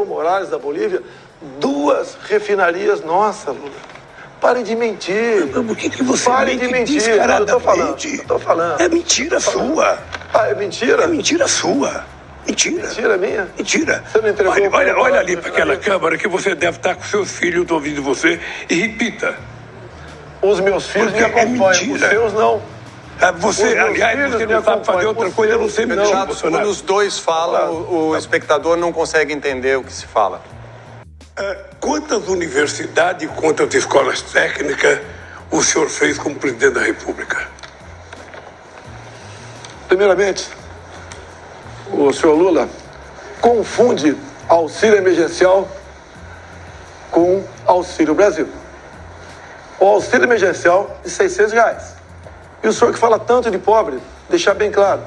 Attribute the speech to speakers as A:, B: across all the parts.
A: Evo Morales da Bolívia duas refinarias nossas, Lula. Pare de mentir.
B: Mas por que, que você
A: Pare
B: mente
A: de mentir.
B: descaradamente?
A: Eu tô falando. Eu tô falando.
B: É mentira sua.
A: Ah, é mentira?
B: É mentira sua. Mentira.
A: Mentira minha?
B: Mentira.
A: Você não entregou
B: olha, olha, olha ali para aquela câmara que você deve estar com seus filhos ouvindo você e repita.
A: Os meus filhos me
B: Porque é
A: acompanham, os
B: mentira.
A: seus não.
B: Ah, Você, aliás, você
A: me
B: não sabe fazer outra coisa, eu não sei
A: não.
B: mentir,
C: Chato, quando os dois falam, o, o espectador não consegue entender o que se fala.
B: Ah, Quantas universidades e quantas escolas técnicas o senhor fez como presidente da República?
A: Primeiramente, o senhor Lula confunde auxílio emergencial com auxílio Brasil. O auxílio emergencial de 600 reais. E o senhor que fala tanto de pobre, deixar bem claro.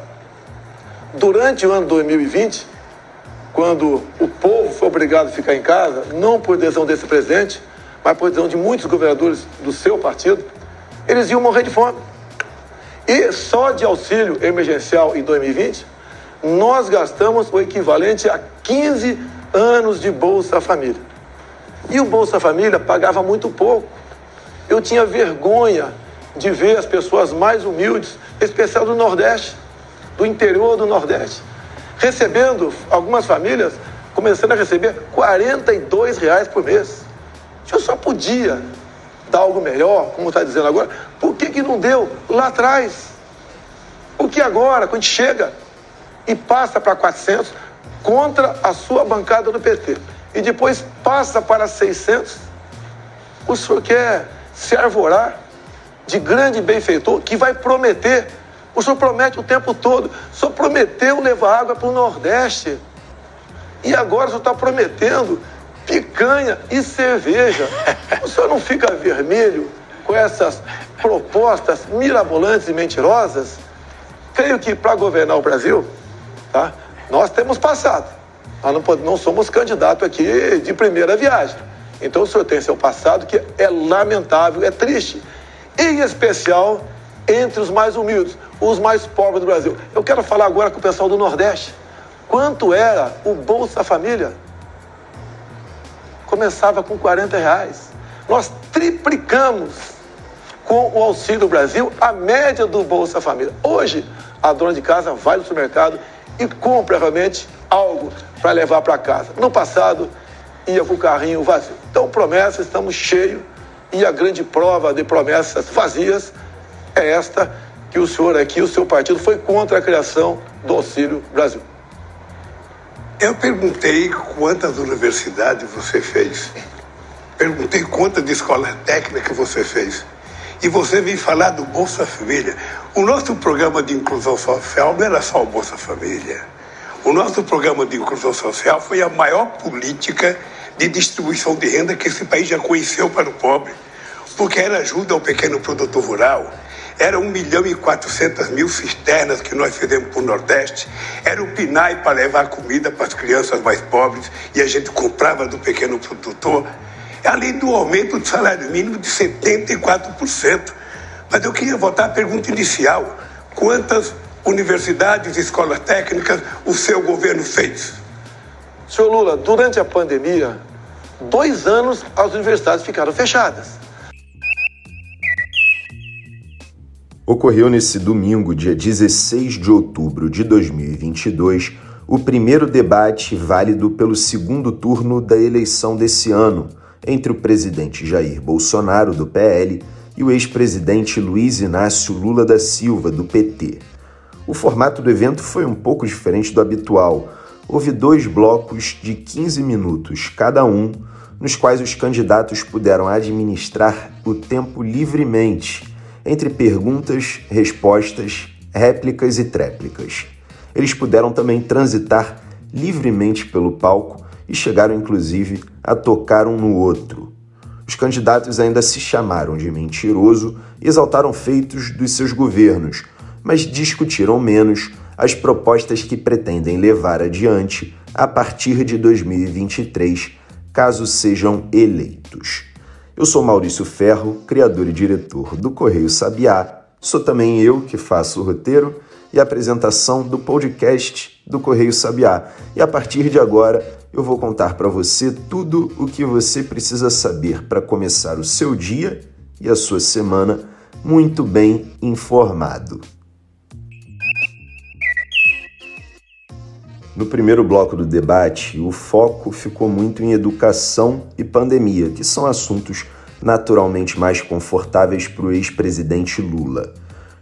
A: Durante o ano 2020, quando o povo foi obrigado a ficar em casa, não por decisão desse presidente, mas por decisão de muitos governadores do seu partido, eles iam morrer de fome. E só de auxílio emergencial em 2020, nós gastamos o equivalente a 15 anos de Bolsa Família. E o Bolsa Família pagava muito pouco. Eu tinha vergonha de ver as pessoas mais humildes, em especial do Nordeste, do interior do Nordeste, recebendo, algumas famílias, começando a receber 42 reais por mês. Eu só podia dar algo melhor, como está dizendo agora, por que, que não deu lá atrás? Por que agora, quando chega e passa para 400 contra a sua bancada do PT e depois passa para 600, o senhor quer se arvorar de grande benfeitor que vai prometer. O senhor promete o tempo todo. O senhor prometeu levar água para o Nordeste. E agora o senhor está prometendo picanha e cerveja. O senhor não fica vermelho com essas propostas mirabolantes e mentirosas? Creio que para governar o Brasil, tá, nós temos passado. Nós não, não somos candidatos aqui de primeira viagem. Então o senhor tem seu passado que é lamentável, é triste. Em especial entre os mais humildes, os mais pobres do Brasil. Eu quero falar agora com o pessoal do Nordeste. Quanto era o Bolsa Família? Começava com 40 reais. Nós triplicamos com o Auxílio Brasil a média do Bolsa Família. Hoje, a dona de casa vai no supermercado e compra realmente algo para levar para casa. No passado, ia com o carrinho vazio. Então, promessas, estamos cheios e a grande prova de promessas vazias é esta que o senhor aqui, o seu partido, foi contra a criação do Auxílio Brasil.
B: Eu perguntei quantas universidades você fez. Perguntei quantas escolas técnicas você fez. E você vem falar do Bolsa Família. O nosso programa de inclusão social não era só o Bolsa Família. O nosso programa de inclusão social foi a maior política de distribuição de renda que esse país já conheceu para o pobre. Porque era ajuda ao pequeno produtor rural, era 1 milhão e 400 mil cisternas que nós fizemos para o Nordeste, era o PNAE para levar comida para as crianças mais pobres e a gente comprava do pequeno produtor, além do aumento do salário mínimo de 74%. Mas eu queria voltar à pergunta inicial: quantas universidades e escolas técnicas o seu governo fez?
A: Senhor Lula, durante a pandemia, dois anos as universidades ficaram fechadas.
D: Ocorreu nesse domingo, dia 16 de outubro de 2022, o primeiro debate válido pelo segundo turno da eleição desse ano entre o presidente Jair Bolsonaro, do PL, e o ex-presidente Luiz Inácio Lula da Silva, do PT. O formato do evento foi um pouco diferente do habitual. Houve dois blocos de 15 minutos cada um, nos quais os candidatos puderam administrar o tempo livremente entre perguntas, respostas, réplicas e tréplicas. Eles puderam também transitar livremente pelo palco e chegaram inclusive a tocar um no outro. Os candidatos ainda se chamaram de mentiroso e exaltaram feitos dos seus governos, mas discutiram menos as propostas que pretendem levar adiante a partir de 2023, caso sejam eleitos. Eu sou Maurício Ferro, criador e diretor do Correio Sabiá. Sou também eu que faço o roteiro e apresentação do podcast do Correio Sabiá. E a partir de agora, eu vou contar para você tudo o que você precisa saber para começar o seu dia e a sua semana muito bem informado. No primeiro bloco do debate, o foco ficou muito em educação e pandemia, que são assuntos naturalmente mais confortáveis para o ex-presidente Lula.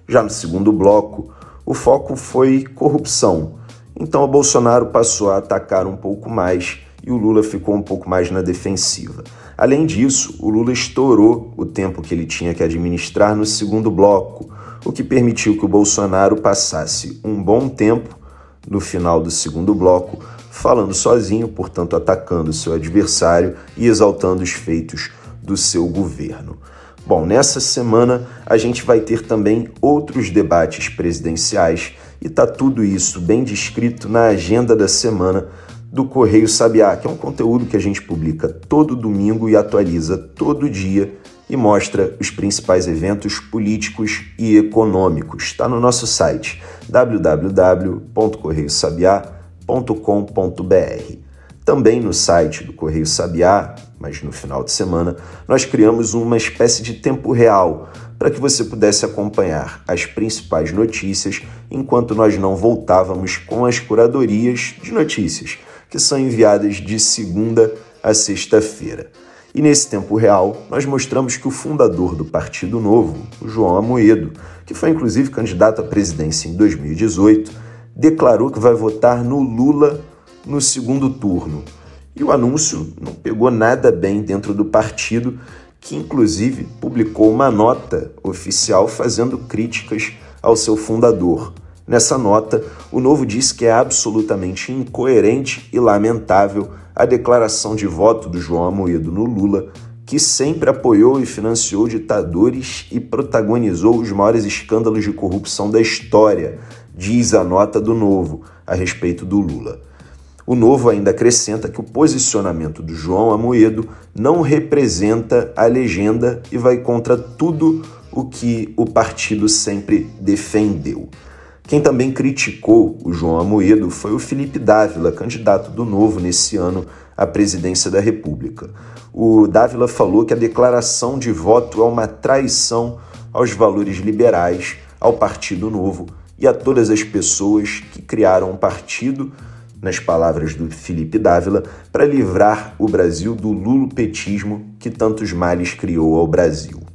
D: Já no segundo bloco, o foco foi corrupção. Então o Bolsonaro passou a atacar um pouco mais e o Lula ficou um pouco mais na defensiva. Além disso, o Lula estourou o tempo que ele tinha que administrar no segundo bloco, o que permitiu que o Bolsonaro passasse um bom tempo no final do segundo bloco falando sozinho, portanto atacando seu adversário e exaltando os feitos do seu governo. Bom, nessa semana a gente vai ter também outros debates presidenciais e tá tudo isso bem descrito na agenda da semana do Correio Sabiá, que é um conteúdo que a gente publica todo domingo e atualiza todo dia e mostra os principais eventos políticos e econômicos. Está no nosso site www.correiosabiá.com.br. Também no site do Correio Sabiá mas no final de semana nós criamos uma espécie de tempo real para que você pudesse acompanhar as principais notícias enquanto nós não voltávamos com as curadorias de notícias, que são enviadas de segunda a sexta-feira. E nesse tempo real, nós mostramos que o fundador do Partido Novo, João Amoedo, que foi inclusive candidato à presidência em 2018, declarou que vai votar no Lula no segundo turno e o anúncio não pegou nada bem dentro do partido, que inclusive publicou uma nota oficial fazendo críticas ao seu fundador. Nessa nota, o Novo diz que é absolutamente incoerente e lamentável a declaração de voto do João Amoedo no Lula, que sempre apoiou e financiou ditadores e protagonizou os maiores escândalos de corrupção da história, diz a nota do Novo a respeito do Lula. O Novo ainda acrescenta que o posicionamento do João Amoedo não representa a legenda e vai contra tudo o que o partido sempre defendeu. Quem também criticou o João Amoedo foi o Felipe Dávila, candidato do Novo nesse ano à presidência da República. O Dávila falou que a declaração de voto é uma traição aos valores liberais, ao Partido Novo e a todas as pessoas que criaram um partido nas palavras do Felipe Dávila, para livrar o Brasil do lulopetismo que tantos males criou ao Brasil.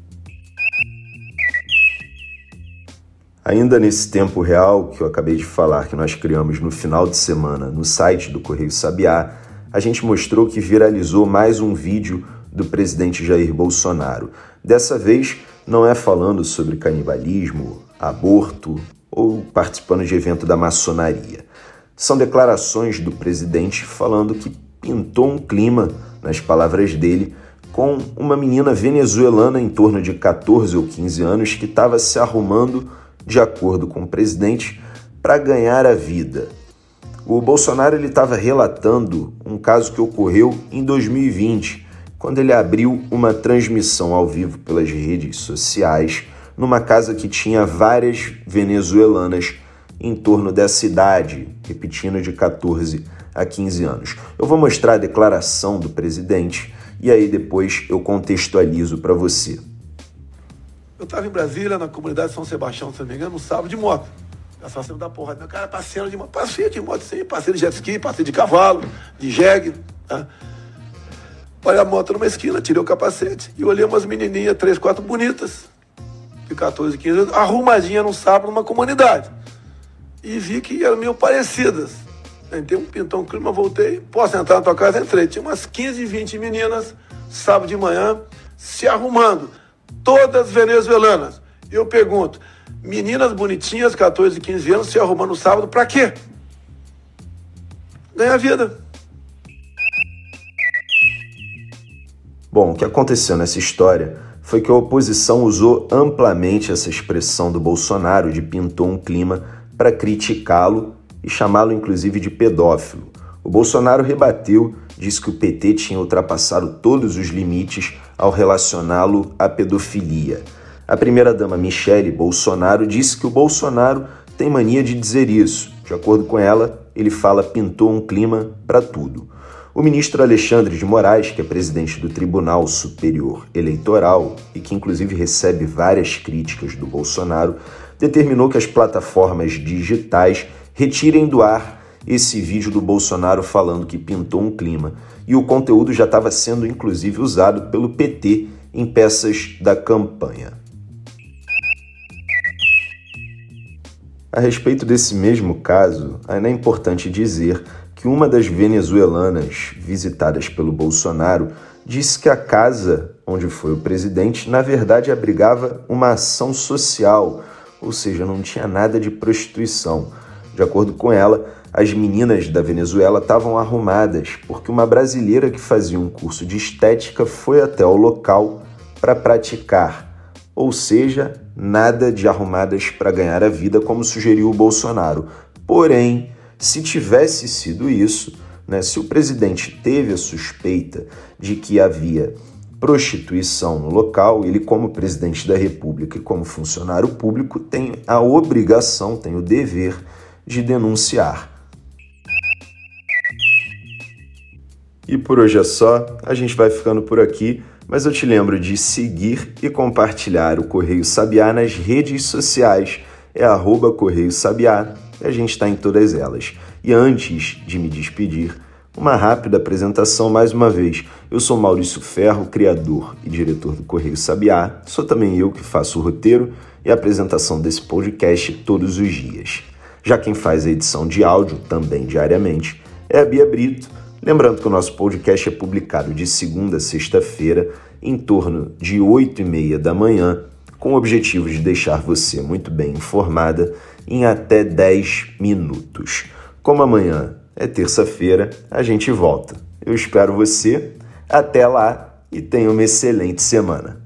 D: Ainda nesse tempo real que eu acabei de falar, que nós criamos no final de semana no site do Correio Sabiá, a gente mostrou que viralizou mais um vídeo do presidente Jair Bolsonaro. Dessa vez, não é falando sobre canibalismo, aborto ou participando de evento da maçonaria. São declarações do presidente falando que pintou um clima, nas palavras dele, com uma menina venezuelana em torno de 14 ou 15 anos que estava se arrumando, de acordo com o presidente, para ganhar a vida. O Bolsonaro estava relatando um caso que ocorreu em 2020, quando ele abriu uma transmissão ao vivo pelas redes sociais numa casa que tinha várias venezuelanas em torno dessa idade, repetindo de 14 a 15 anos. Eu vou mostrar a declaração do presidente e aí depois eu contextualizo para você.
A: Eu estava em Brasília, na comunidade São Sebastião, se não me engano, no sábado de moto. Assassino da porra. Meu cara passeando de moto. Passei de moto, sim. Passei de jet ski, passei de cavalo, de jegue. Tá? A moto numa esquina, tirei o capacete e olhei umas menininhas, três, quatro bonitas, de 14, 15 anos, arrumadinha num sábado numa comunidade e vi que eram meio parecidas. Entrei um pintão clima, voltei, posso entrar na tua casa? Entrei. Tinha umas 15, 20 meninas, sábado de manhã, se arrumando, todas venezuelanas. Eu pergunto, meninas bonitinhas, 14, 15 anos, se arrumando no sábado, para quê? Ganhar vida.
D: Bom, o que aconteceu nessa história foi que a oposição usou amplamente essa expressão do Bolsonaro de pintou um clima para criticá-lo e chamá-lo inclusive de pedófilo. O Bolsonaro rebateu, disse que o PT tinha ultrapassado todos os limites ao relacioná-lo à pedofilia. A primeira-dama Michele Bolsonaro disse que o Bolsonaro tem mania de dizer isso. De acordo com ela, ele fala pintou um clima para tudo. O ministro Alexandre de Moraes, que é presidente do Tribunal Superior Eleitoral e que inclusive recebe várias críticas do Bolsonaro, determinou que as plataformas digitais retirem do ar esse vídeo do Bolsonaro falando que pintou um clima. E o conteúdo já estava sendo inclusive usado pelo PT em peças da campanha. A respeito desse mesmo caso, ainda é importante dizer que uma das venezuelanas visitadas pelo Bolsonaro disse que a casa onde foi o presidente, na verdade, abrigava uma ação social, ou seja, não tinha nada de prostituição. De acordo com ela, as meninas da Venezuela estavam arrumadas porque uma brasileira que fazia um curso de estética foi até o local para praticar, ou seja, nada de arrumadas para ganhar a vida, como sugeriu o Bolsonaro. Porém, se tivesse sido isso, né, se o presidente teve a suspeita de que havia prostituição no local, ele, como presidente da República e como funcionário público, tem a obrigação, tem o dever de denunciar. E por hoje é só, a gente vai ficando por aqui mas eu te lembro de seguir e compartilhar o Correio Sabiá nas redes sociais. É arroba Correio Sabiá, a gente está em todas elas. E antes de me despedir, uma rápida apresentação mais uma vez. Eu sou Maurício Ferro, criador e diretor do Correio Sabiá. Sou também eu que faço o roteiro e a apresentação desse podcast todos os dias. Já quem faz a edição de áudio, também diariamente, é a Bia Brito Lembrando que o nosso podcast é publicado de segunda a sexta-feira, em torno de 8 e meia da manhã, com o objetivo de deixar você muito bem informada em até 10 minutos. Como amanhã é terça-feira, a gente volta. Eu espero você. Até lá e tenha uma excelente semana.